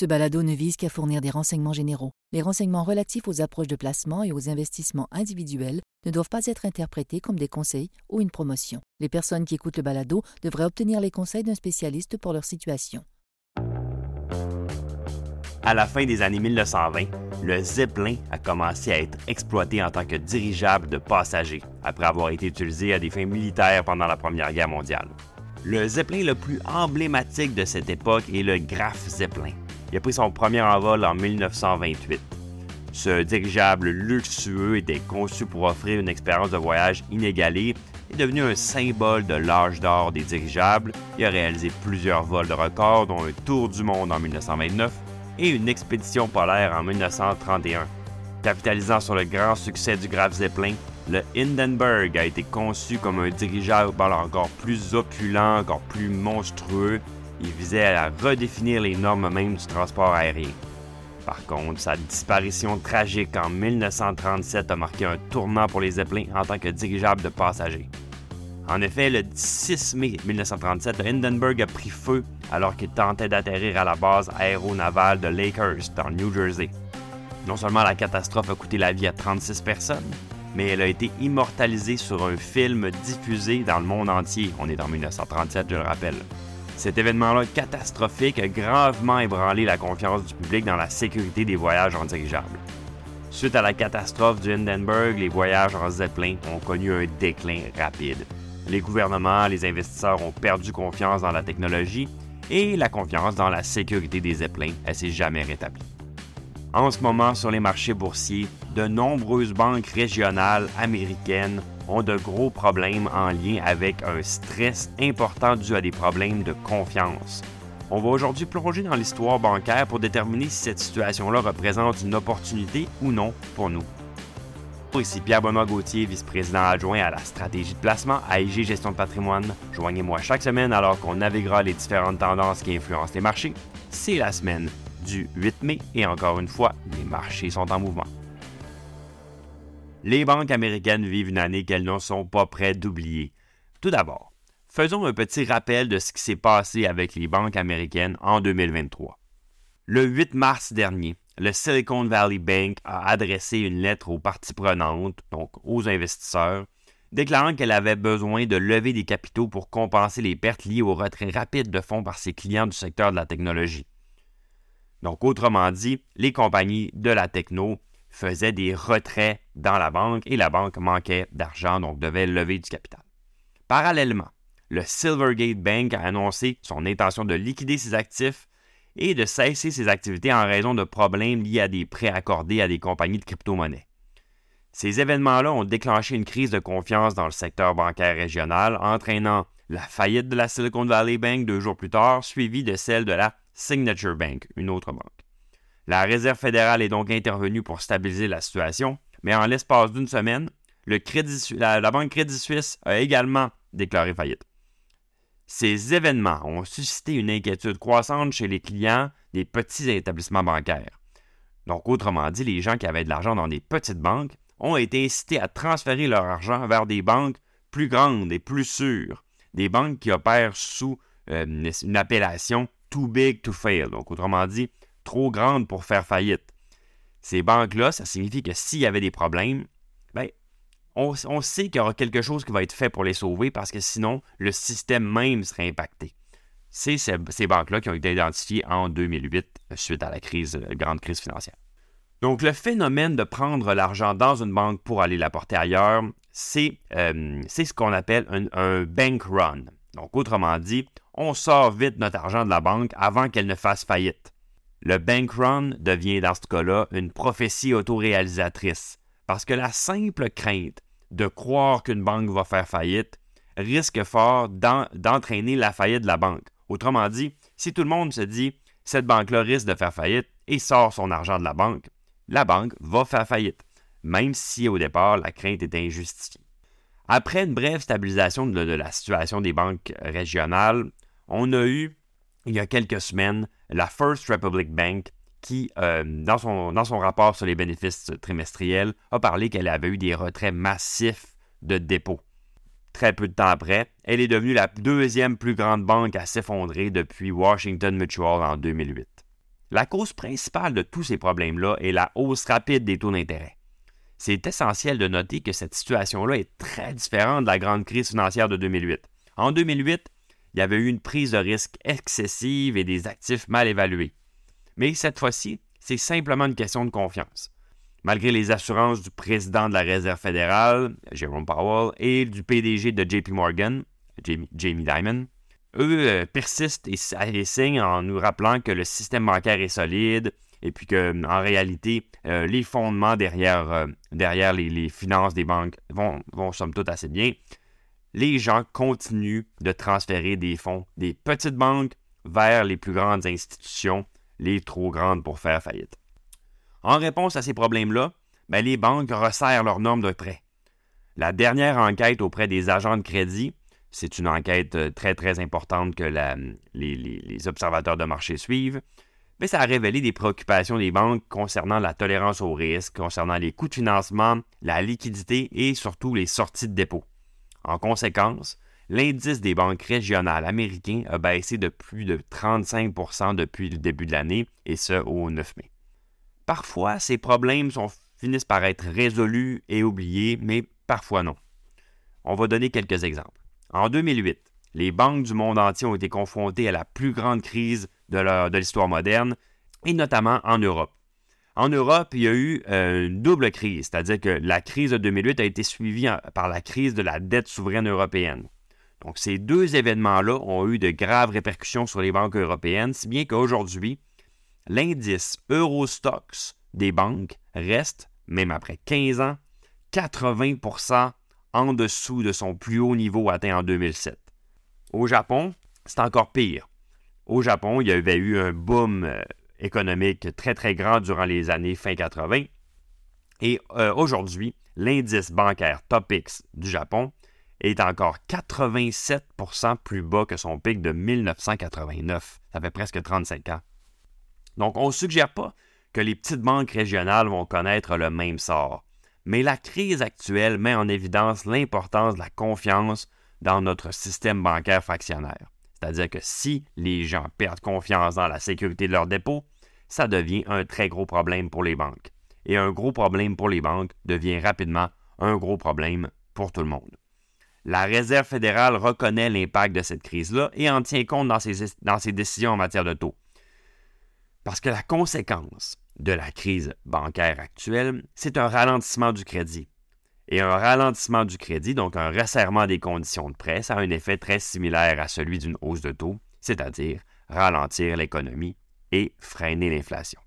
Ce balado ne vise qu'à fournir des renseignements généraux. Les renseignements relatifs aux approches de placement et aux investissements individuels ne doivent pas être interprétés comme des conseils ou une promotion. Les personnes qui écoutent le balado devraient obtenir les conseils d'un spécialiste pour leur situation. À la fin des années 1920, le Zeppelin a commencé à être exploité en tant que dirigeable de passagers, après avoir été utilisé à des fins militaires pendant la Première Guerre mondiale. Le Zeppelin le plus emblématique de cette époque est le Graf Zeppelin. Il a pris son premier envol en 1928. Ce dirigeable luxueux était conçu pour offrir une expérience de voyage inégalée et devenu un symbole de l'âge d'or des dirigeables. Il a réalisé plusieurs vols de record, dont un tour du monde en 1929 et une expédition polaire en 1931. Capitalisant sur le grand succès du Graf Zeppelin, le Hindenburg a été conçu comme un dirigeable encore plus opulent, encore plus monstrueux. Il visait à redéfinir les normes mêmes du transport aérien. Par contre, sa disparition tragique en 1937 a marqué un tournant pour les Zeppelins en tant que dirigeable de passagers. En effet, le 6 mai 1937, le Hindenburg a pris feu alors qu'il tentait d'atterrir à la base aéronavale de Lakehurst, dans New Jersey. Non seulement la catastrophe a coûté la vie à 36 personnes, mais elle a été immortalisée sur un film diffusé dans le monde entier. On est en 1937, je le rappelle. Cet événement-là catastrophique a gravement ébranlé la confiance du public dans la sécurité des voyages en dirigeable. Suite à la catastrophe du Hindenburg, les voyages en Zeppelin ont connu un déclin rapide. Les gouvernements, les investisseurs ont perdu confiance dans la technologie et la confiance dans la sécurité des Zeppelins, elle s'est jamais rétablie. En ce moment, sur les marchés boursiers, de nombreuses banques régionales américaines ont de gros problèmes en lien avec un stress important dû à des problèmes de confiance. On va aujourd'hui plonger dans l'histoire bancaire pour déterminer si cette situation-là représente une opportunité ou non pour nous. Ici Pierre-Benoît Gauthier, vice-président adjoint à la stratégie de placement à IG Gestion de patrimoine. Joignez-moi chaque semaine alors qu'on naviguera les différentes tendances qui influencent les marchés. C'est la semaine du 8 mai et encore une fois, les marchés sont en mouvement. Les banques américaines vivent une année qu'elles ne sont pas prêtes d'oublier. Tout d'abord, faisons un petit rappel de ce qui s'est passé avec les banques américaines en 2023. Le 8 mars dernier, le Silicon Valley Bank a adressé une lettre aux parties prenantes, donc aux investisseurs, déclarant qu'elle avait besoin de lever des capitaux pour compenser les pertes liées au retrait rapide de fonds par ses clients du secteur de la technologie. Donc, autrement dit, les compagnies de la techno faisaient des retraits dans la banque et la banque manquait d'argent, donc devait lever du capital. Parallèlement, le Silvergate Bank a annoncé son intention de liquider ses actifs et de cesser ses activités en raison de problèmes liés à des prêts accordés à des compagnies de crypto-monnaies. Ces événements-là ont déclenché une crise de confiance dans le secteur bancaire régional, entraînant la faillite de la Silicon Valley Bank deux jours plus tard, suivie de celle de la Signature Bank, une autre banque. La Réserve fédérale est donc intervenue pour stabiliser la situation, mais en l'espace d'une semaine, la Banque Crédit Suisse a également déclaré faillite. Ces événements ont suscité une inquiétude croissante chez les clients des petits établissements bancaires. Donc, autrement dit, les gens qui avaient de l'argent dans des petites banques ont été incités à transférer leur argent vers des banques plus grandes et plus sûres, des banques qui opèrent sous euh, une appellation too big to fail, donc autrement dit, trop grandes pour faire faillite. Ces banques-là, ça signifie que s'il y avait des problèmes, ben, on, sait qu'il y aura quelque chose qui va être fait pour les sauver parce que sinon, le système même serait impacté. C'est ces, banques-là qui ont été identifiées en 2008 suite à la la grande crise financière. Donc, le phénomène de prendre l'argent dans une banque pour aller l'apporter ailleurs, c'est euh, ce qu'on appelle un, bank run. Donc, autrement dit, on sort vite notre argent de la banque avant qu'elle ne fasse faillite. Le bank run devient dans ce cas-là une prophétie autoréalisatrice, parce que la simple crainte de croire qu'une banque va faire faillite risque fort d'entraîner la faillite de la banque. Autrement dit, si tout le monde se dit cette banque-là risque de faire faillite et sort son argent de la banque, la banque va faire faillite, même si au départ la crainte est injustifiée. Après une brève stabilisation de, la situation des banques régionales, on a eu, il y a quelques semaines, la First Republic Bank qui, euh, dans, son, dans son rapport sur les bénéfices trimestriels, a parlé qu'elle avait eu des retraits massifs de dépôts. Très peu de temps après, elle est devenue la deuxième plus grande banque à s'effondrer depuis Washington Mutual en 2008. La cause principale de tous ces problèmes-là est la hausse rapide des taux d'intérêt. C'est essentiel de noter que cette situation-là est très différente de la grande crise financière de 2008. En 2008, il y avait eu une prise de risque excessive et des actifs mal évalués. Mais cette fois-ci, c'est simplement une question de confiance. Malgré les assurances du président de la Réserve fédérale, Jerome Powell, et du PDG de JP Morgan, Jamie, Dimon, eux euh, persistent et, en nous rappelant que le système bancaire est solide et puis que en réalité, euh, les fondements derrière, euh, les, finances des banques vont, vont somme toute assez bien. Les gens continuent de transférer des fonds des petites banques vers les plus grandes institutions, les trop grandes pour faire faillite. En réponse à ces problèmes-là, ben, les banques resserrent leurs normes de prêt. La dernière enquête auprès des agents de crédit, c'est une enquête euh, très très importante que les, observateurs de marché suivent, mais ça a révélé des préoccupations des banques concernant la tolérance au risque, concernant les coûts de financement, la liquidité et surtout les sorties de dépôt. En conséquence, l'indice des banques régionales américaines a baissé de plus de 35% depuis le début de l'année, et ce au 9 mai. Parfois, ces problèmes finissent par être résolus et oubliés, mais parfois non. On va donner quelques exemples. En 2008, les banques du monde entier ont été confrontées à la plus grande crise de l'histoire moderne, et notamment en Europe. En Europe, il y a eu euh, une double crise, c'est-à-dire que la crise de 2008 a été suivie par la crise de la dette souveraine européenne. Donc ces deux événements-là ont eu de graves répercussions sur les banques européennes, si bien qu'aujourd'hui, l'indice Eurostox des banques reste, même après 15 ans, 80% en dessous de son plus haut niveau atteint en 2007. Au Japon, c'est encore pire. Au Japon, il y avait eu un boom euh, économique très très grand durant les années fin 80. Et euh, aujourd'hui, l'indice bancaire TOPIX du Japon est encore 87% plus bas que son pic de 1989. Ça fait presque 35 ans. Donc, on ne suggère pas que les petites banques régionales vont connaître le même sort. Mais la crise actuelle met en évidence l'importance de la confiance dans notre système bancaire fractionnaire. C'est-à-dire que si les gens perdent confiance dans la sécurité de leurs dépôts, ça devient un très gros problème pour les banques. Et un gros problème pour les banques devient rapidement un gros problème pour tout le monde. La Réserve fédérale reconnaît l'impact de cette crise-là et en tient compte dans ses, décisions en matière de taux. Parce que la conséquence de la crise bancaire actuelle, c'est un ralentissement du crédit. Et un ralentissement du crédit, donc un resserrement des conditions de prêt, a un effet très similaire à celui d'une hausse de taux, c'est-à-dire ralentir l'économie et freiner l'inflation.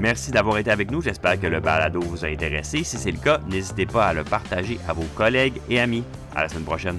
Merci d'avoir été avec nous. J'espère que le balado vous a intéressé. Si c'est le cas, n'hésitez pas à le partager à vos collègues et amis. À la semaine prochaine.